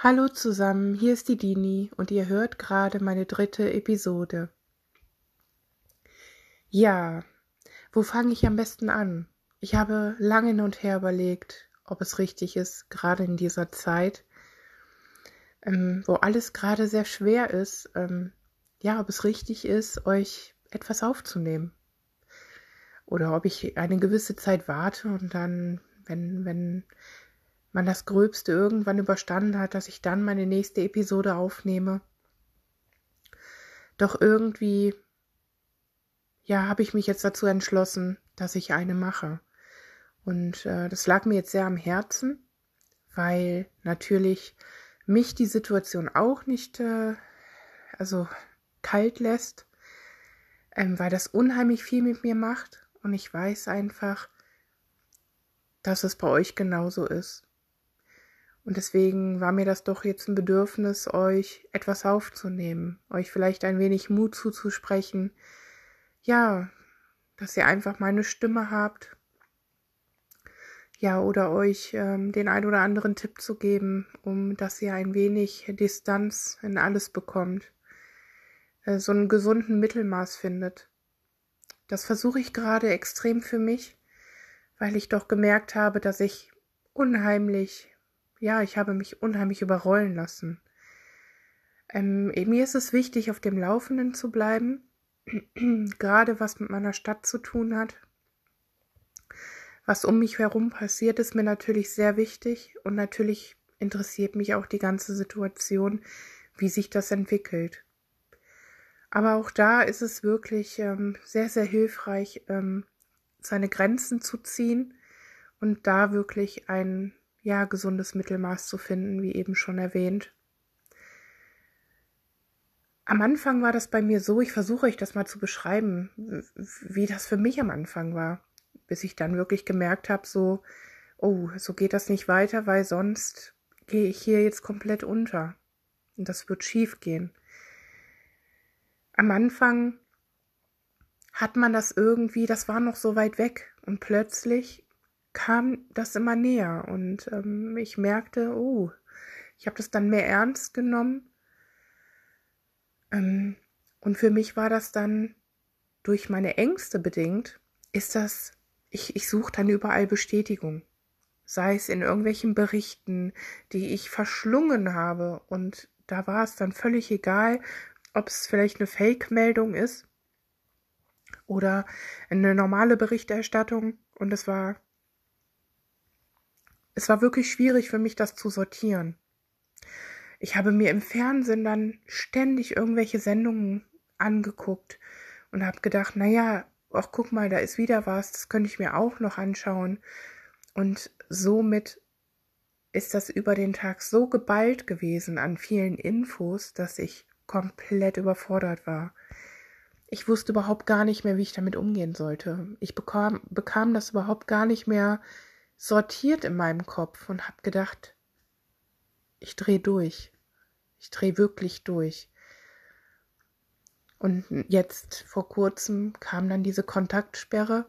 Hallo zusammen, hier ist die Dini und ihr hört gerade meine dritte Episode. Ja, wo fange ich am besten an? Ich habe lange hin und her überlegt, ob es richtig ist, gerade in dieser Zeit, ähm, wo alles gerade sehr schwer ist, ähm, ja, ob es richtig ist, euch etwas aufzunehmen. Oder ob ich eine gewisse Zeit warte und dann, wenn, wenn man das Gröbste irgendwann überstanden hat, dass ich dann meine nächste Episode aufnehme. Doch irgendwie, ja, habe ich mich jetzt dazu entschlossen, dass ich eine mache. Und äh, das lag mir jetzt sehr am Herzen, weil natürlich mich die Situation auch nicht, äh, also kalt lässt, ähm, weil das unheimlich viel mit mir macht. Und ich weiß einfach, dass es bei euch genauso ist. Und deswegen war mir das doch jetzt ein Bedürfnis, euch etwas aufzunehmen, euch vielleicht ein wenig Mut zuzusprechen. Ja, dass ihr einfach meine Stimme habt. Ja, oder euch ähm, den ein oder anderen Tipp zu geben, um dass ihr ein wenig Distanz in alles bekommt. Äh, so einen gesunden Mittelmaß findet. Das versuche ich gerade extrem für mich, weil ich doch gemerkt habe, dass ich unheimlich ja, ich habe mich unheimlich überrollen lassen. Ähm, mir ist es wichtig, auf dem Laufenden zu bleiben, gerade was mit meiner Stadt zu tun hat. Was um mich herum passiert, ist mir natürlich sehr wichtig und natürlich interessiert mich auch die ganze Situation, wie sich das entwickelt. Aber auch da ist es wirklich ähm, sehr, sehr hilfreich, ähm, seine Grenzen zu ziehen und da wirklich ein ja, gesundes Mittelmaß zu finden, wie eben schon erwähnt. Am Anfang war das bei mir so, ich versuche euch das mal zu beschreiben, wie das für mich am Anfang war, bis ich dann wirklich gemerkt habe, so, oh, so geht das nicht weiter, weil sonst gehe ich hier jetzt komplett unter. Und das wird schief gehen. Am Anfang hat man das irgendwie, das war noch so weit weg und plötzlich kam das immer näher und ähm, ich merkte, oh, ich habe das dann mehr ernst genommen. Ähm, und für mich war das dann durch meine Ängste bedingt, ist das, ich, ich suche dann überall Bestätigung. Sei es in irgendwelchen Berichten, die ich verschlungen habe. Und da war es dann völlig egal, ob es vielleicht eine Fake-Meldung ist oder eine normale Berichterstattung. Und es war es war wirklich schwierig für mich, das zu sortieren. Ich habe mir im Fernsehen dann ständig irgendwelche Sendungen angeguckt und habe gedacht, naja, ach guck mal, da ist wieder was, das könnte ich mir auch noch anschauen. Und somit ist das über den Tag so geballt gewesen an vielen Infos, dass ich komplett überfordert war. Ich wusste überhaupt gar nicht mehr, wie ich damit umgehen sollte. Ich bekam, bekam das überhaupt gar nicht mehr sortiert in meinem Kopf und habe gedacht, ich drehe durch. Ich drehe wirklich durch. Und jetzt vor kurzem kam dann diese Kontaktsperre.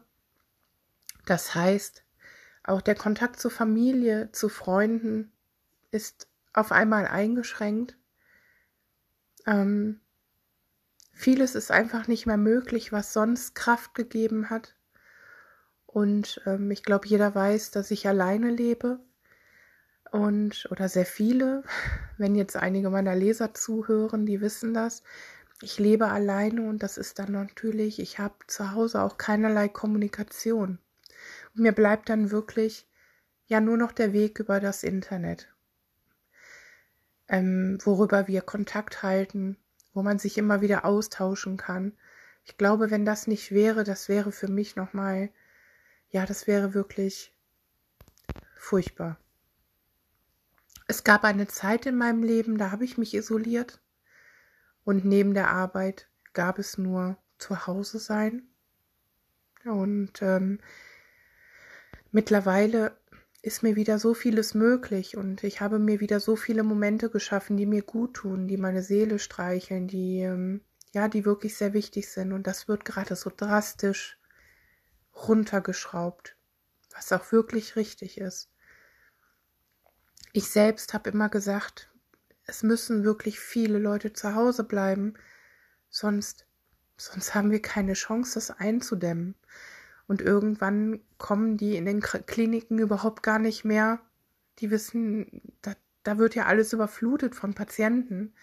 Das heißt, auch der Kontakt zur Familie, zu Freunden ist auf einmal eingeschränkt. Ähm, vieles ist einfach nicht mehr möglich, was sonst Kraft gegeben hat. Und ähm, ich glaube, jeder weiß, dass ich alleine lebe. Und, oder sehr viele, wenn jetzt einige meiner Leser zuhören, die wissen das. Ich lebe alleine und das ist dann natürlich, ich habe zu Hause auch keinerlei Kommunikation. Und mir bleibt dann wirklich ja nur noch der Weg über das Internet, ähm, worüber wir Kontakt halten, wo man sich immer wieder austauschen kann. Ich glaube, wenn das nicht wäre, das wäre für mich nochmal ja, das wäre wirklich furchtbar. Es gab eine Zeit in meinem Leben, da habe ich mich isoliert und neben der Arbeit gab es nur zu Hause sein. Und ähm, mittlerweile ist mir wieder so vieles möglich und ich habe mir wieder so viele Momente geschaffen, die mir gut tun, die meine Seele streicheln, die ähm, ja, die wirklich sehr wichtig sind und das wird gerade so drastisch runtergeschraubt, was auch wirklich richtig ist. Ich selbst habe immer gesagt, es müssen wirklich viele Leute zu Hause bleiben, sonst, sonst haben wir keine Chance, das einzudämmen. Und irgendwann kommen die in den Kliniken überhaupt gar nicht mehr. Die wissen, da, da wird ja alles überflutet von Patienten.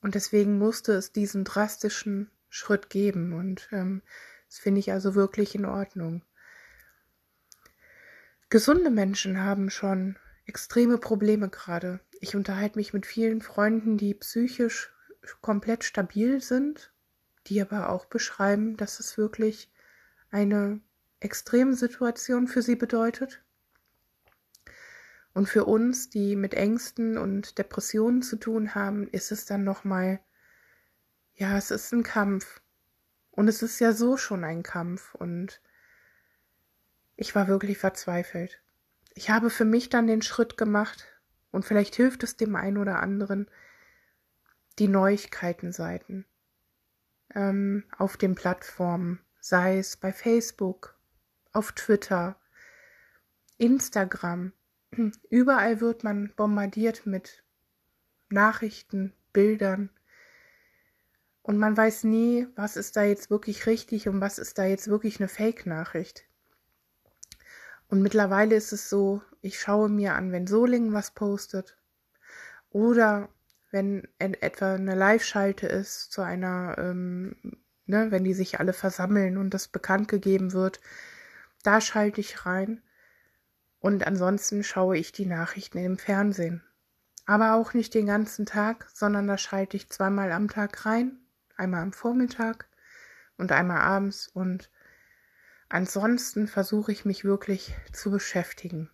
Und deswegen musste es diesen drastischen Schritt geben. Und ähm, das finde ich also wirklich in Ordnung. Gesunde Menschen haben schon extreme Probleme gerade. Ich unterhalte mich mit vielen Freunden, die psychisch komplett stabil sind, die aber auch beschreiben, dass es wirklich eine extreme Situation für sie bedeutet. Und für uns, die mit Ängsten und Depressionen zu tun haben, ist es dann nochmal, ja, es ist ein Kampf. Und es ist ja so schon ein Kampf. Und ich war wirklich verzweifelt. Ich habe für mich dann den Schritt gemacht, und vielleicht hilft es dem einen oder anderen, die Neuigkeitenseiten ähm, auf den Plattformen, sei es bei Facebook, auf Twitter, Instagram. Überall wird man bombardiert mit Nachrichten, Bildern. Und man weiß nie, was ist da jetzt wirklich richtig und was ist da jetzt wirklich eine Fake-Nachricht. Und mittlerweile ist es so, ich schaue mir an, wenn Solingen was postet oder wenn etwa eine Live-Schalte ist zu einer, ähm, ne, wenn die sich alle versammeln und das bekannt gegeben wird, da schalte ich rein. Und ansonsten schaue ich die Nachrichten im Fernsehen. Aber auch nicht den ganzen Tag, sondern da schalte ich zweimal am Tag rein, einmal am Vormittag und einmal abends und Ansonsten versuche ich mich wirklich zu beschäftigen.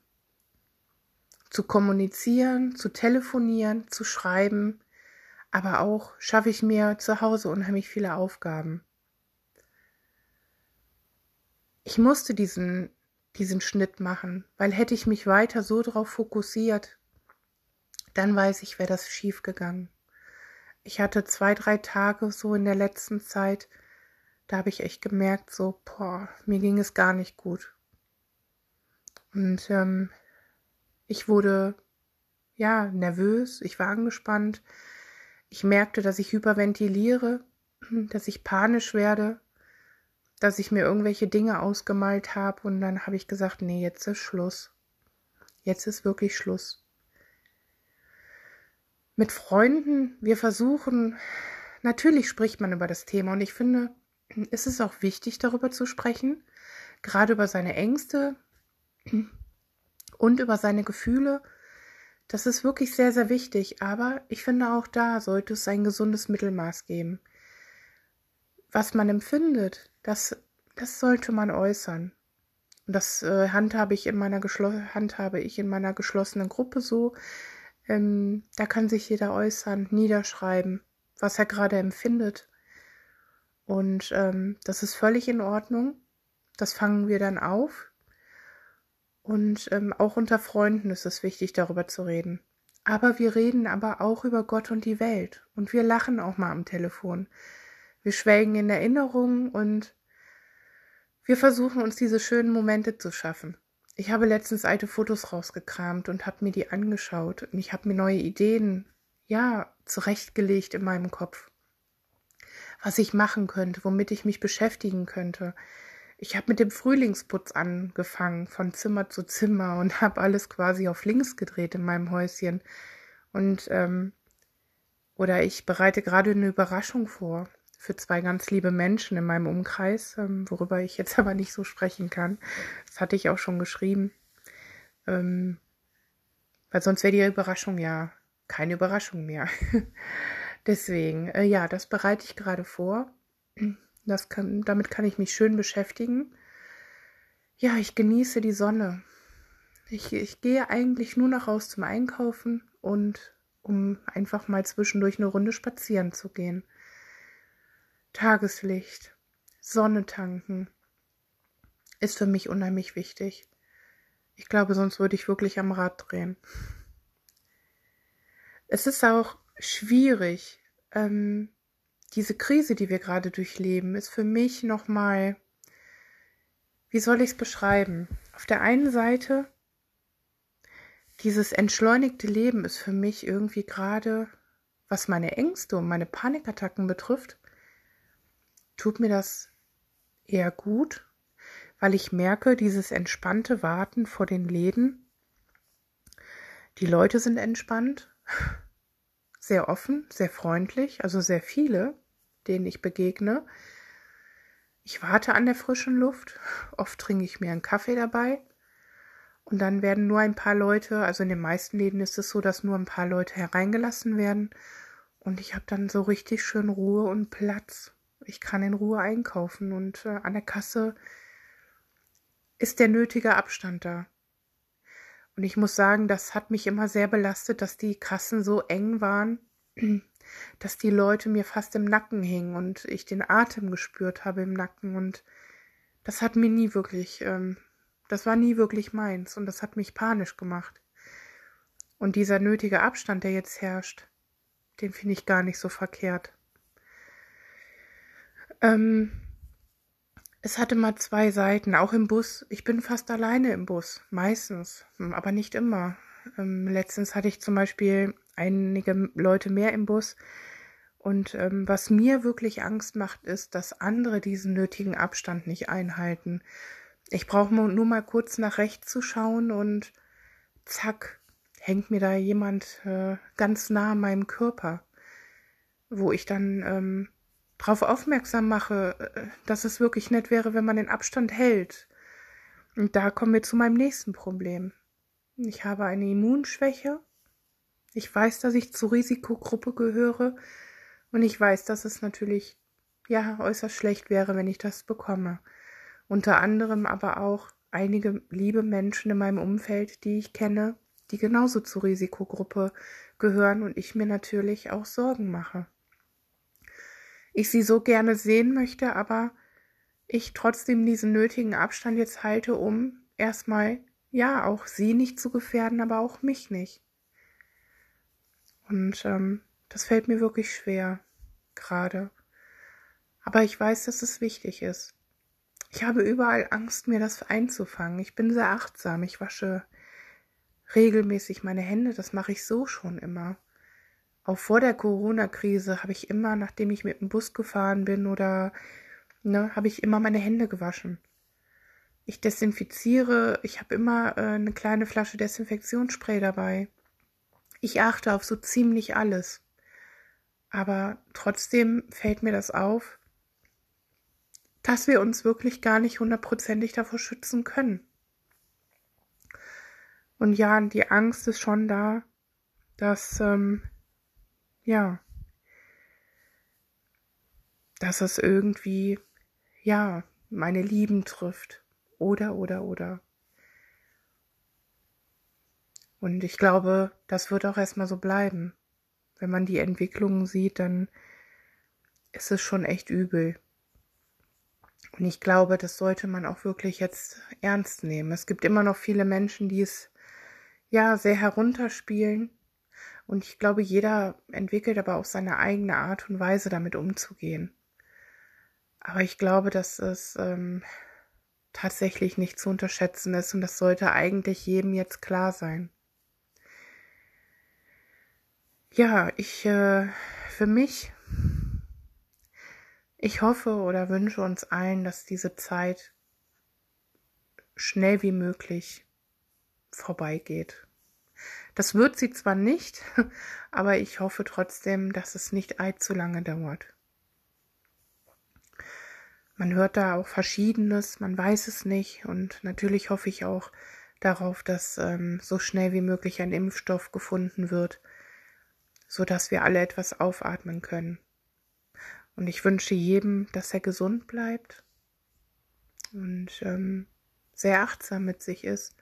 Zu kommunizieren, zu telefonieren, zu schreiben, aber auch schaffe ich mir zu Hause unheimlich viele Aufgaben. Ich musste diesen, diesen Schnitt machen, weil hätte ich mich weiter so darauf fokussiert, dann weiß ich, wäre das schief gegangen. Ich hatte zwei, drei Tage so in der letzten Zeit, da habe ich echt gemerkt, so, boah, mir ging es gar nicht gut. Und ähm, ich wurde ja nervös, ich war angespannt. Ich merkte, dass ich hyperventiliere, dass ich panisch werde, dass ich mir irgendwelche Dinge ausgemalt habe und dann habe ich gesagt, nee, jetzt ist Schluss. Jetzt ist wirklich Schluss. Mit Freunden, wir versuchen, natürlich spricht man über das Thema und ich finde, ist es auch wichtig, darüber zu sprechen, gerade über seine Ängste und über seine Gefühle. Das ist wirklich sehr, sehr wichtig, aber ich finde auch da sollte es ein gesundes Mittelmaß geben. Was man empfindet, das, das sollte man äußern. Und das äh, handhabe ich in meiner handhabe ich in meiner geschlossenen Gruppe so. Ähm, da kann sich jeder äußern, niederschreiben, was er gerade empfindet. Und ähm, das ist völlig in Ordnung. Das fangen wir dann auf. Und ähm, auch unter Freunden ist es wichtig, darüber zu reden. Aber wir reden aber auch über Gott und die Welt. Und wir lachen auch mal am Telefon. Wir schwelgen in Erinnerungen und wir versuchen uns diese schönen Momente zu schaffen. Ich habe letztens alte Fotos rausgekramt und habe mir die angeschaut und ich habe mir neue Ideen, ja, zurechtgelegt in meinem Kopf was ich machen könnte, womit ich mich beschäftigen könnte. Ich habe mit dem Frühlingsputz angefangen, von Zimmer zu Zimmer und habe alles quasi auf links gedreht in meinem Häuschen. Und ähm, oder ich bereite gerade eine Überraschung vor für zwei ganz liebe Menschen in meinem Umkreis, ähm, worüber ich jetzt aber nicht so sprechen kann. Das hatte ich auch schon geschrieben. Ähm, weil sonst wäre die Überraschung ja keine Überraschung mehr. Deswegen, äh, ja, das bereite ich gerade vor. Das kann, damit kann ich mich schön beschäftigen. Ja, ich genieße die Sonne. Ich, ich gehe eigentlich nur noch raus zum Einkaufen und um einfach mal zwischendurch eine Runde spazieren zu gehen. Tageslicht, Sonne tanken ist für mich unheimlich wichtig. Ich glaube, sonst würde ich wirklich am Rad drehen. Es ist auch schwierig. Ähm, diese Krise, die wir gerade durchleben, ist für mich nochmal, wie soll ich es beschreiben? Auf der einen Seite dieses entschleunigte Leben ist für mich irgendwie gerade, was meine Ängste und meine Panikattacken betrifft, tut mir das eher gut, weil ich merke, dieses entspannte Warten vor den Läden, die Leute sind entspannt, sehr offen, sehr freundlich, also sehr viele, denen ich begegne. Ich warte an der frischen Luft, oft trinke ich mir einen Kaffee dabei und dann werden nur ein paar Leute, also in den meisten Läden ist es so, dass nur ein paar Leute hereingelassen werden und ich habe dann so richtig schön Ruhe und Platz. Ich kann in Ruhe einkaufen und äh, an der Kasse ist der nötige Abstand da. Und ich muss sagen, das hat mich immer sehr belastet, dass die Kassen so eng waren, dass die Leute mir fast im Nacken hingen und ich den Atem gespürt habe im Nacken. Und das hat mir nie wirklich, ähm, das war nie wirklich meins und das hat mich panisch gemacht. Und dieser nötige Abstand, der jetzt herrscht, den finde ich gar nicht so verkehrt. Ähm, es hatte mal zwei Seiten, auch im Bus. Ich bin fast alleine im Bus, meistens, hm, aber nicht immer. Ähm, letztens hatte ich zum Beispiel einige Leute mehr im Bus. Und ähm, was mir wirklich Angst macht, ist, dass andere diesen nötigen Abstand nicht einhalten. Ich brauche nur mal kurz nach rechts zu schauen und zack, hängt mir da jemand äh, ganz nah an meinem Körper, wo ich dann ähm, darauf aufmerksam mache, äh, dass es wirklich nett wäre, wenn man den Abstand hält. Und da kommen wir zu meinem nächsten Problem. Ich habe eine Immunschwäche. Ich weiß, dass ich zur Risikogruppe gehöre. Und ich weiß, dass es natürlich, ja, äußerst schlecht wäre, wenn ich das bekomme. Unter anderem aber auch einige liebe Menschen in meinem Umfeld, die ich kenne, die genauso zur Risikogruppe gehören und ich mir natürlich auch Sorgen mache ich sie so gerne sehen möchte, aber ich trotzdem diesen nötigen Abstand jetzt halte, um erstmal, ja, auch sie nicht zu gefährden, aber auch mich nicht. Und ähm, das fällt mir wirklich schwer, gerade. Aber ich weiß, dass es wichtig ist. Ich habe überall Angst, mir das einzufangen. Ich bin sehr achtsam. Ich wasche regelmäßig meine Hände. Das mache ich so schon immer. Auch vor der Corona-Krise habe ich immer, nachdem ich mit dem Bus gefahren bin oder ne, habe ich immer meine Hände gewaschen. Ich desinfiziere, ich habe immer äh, eine kleine Flasche Desinfektionsspray dabei. Ich achte auf so ziemlich alles. Aber trotzdem fällt mir das auf, dass wir uns wirklich gar nicht hundertprozentig davor schützen können. Und ja, die Angst ist schon da, dass ähm, ja, dass es irgendwie, ja, meine Lieben trifft. Oder, oder, oder. Und ich glaube, das wird auch erstmal so bleiben. Wenn man die Entwicklungen sieht, dann ist es schon echt übel. Und ich glaube, das sollte man auch wirklich jetzt ernst nehmen. Es gibt immer noch viele Menschen, die es ja sehr herunterspielen und ich glaube, jeder entwickelt aber auch seine eigene Art und Weise, damit umzugehen. Aber ich glaube, dass es ähm, tatsächlich nicht zu unterschätzen ist und das sollte eigentlich jedem jetzt klar sein. Ja, ich äh, für mich, ich hoffe oder wünsche uns allen, dass diese Zeit schnell wie möglich vorbeigeht. Das wird sie zwar nicht, aber ich hoffe trotzdem, dass es nicht allzu lange dauert. Man hört da auch Verschiedenes, man weiß es nicht und natürlich hoffe ich auch darauf, dass ähm, so schnell wie möglich ein Impfstoff gefunden wird, so dass wir alle etwas aufatmen können. Und ich wünsche jedem, dass er gesund bleibt und ähm, sehr achtsam mit sich ist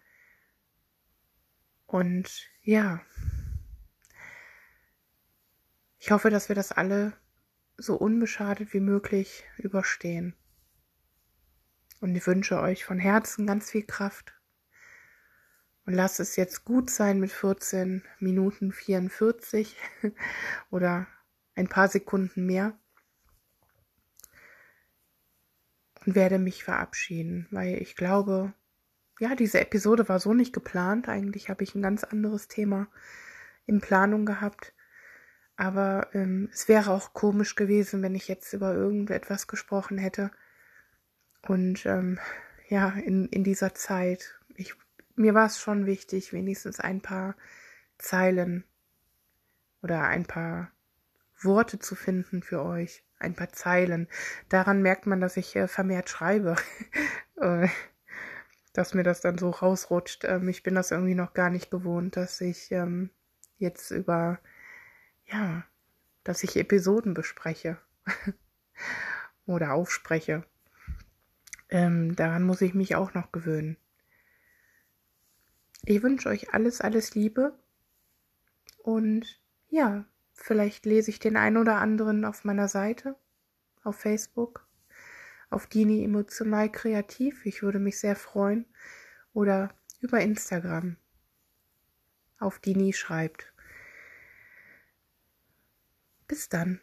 und ja, ich hoffe, dass wir das alle so unbeschadet wie möglich überstehen. Und ich wünsche euch von Herzen ganz viel Kraft. Und lasst es jetzt gut sein mit 14 Minuten 44 oder ein paar Sekunden mehr. Und werde mich verabschieden, weil ich glaube, ja, diese Episode war so nicht geplant. Eigentlich habe ich ein ganz anderes Thema in Planung gehabt. Aber ähm, es wäre auch komisch gewesen, wenn ich jetzt über irgendetwas gesprochen hätte. Und ähm, ja, in, in dieser Zeit. Ich, mir war es schon wichtig, wenigstens ein paar Zeilen oder ein paar Worte zu finden für euch. Ein paar Zeilen. Daran merkt man, dass ich äh, vermehrt schreibe. Dass mir das dann so rausrutscht. Ähm, ich bin das irgendwie noch gar nicht gewohnt, dass ich ähm, jetzt über, ja, dass ich Episoden bespreche oder aufspreche. Ähm, daran muss ich mich auch noch gewöhnen. Ich wünsche euch alles, alles Liebe und ja, vielleicht lese ich den ein oder anderen auf meiner Seite auf Facebook, auf Dini Emotional Kreativ. Ich würde mich sehr freuen. Oder über Instagram auf Dini schreibt. Bis dann.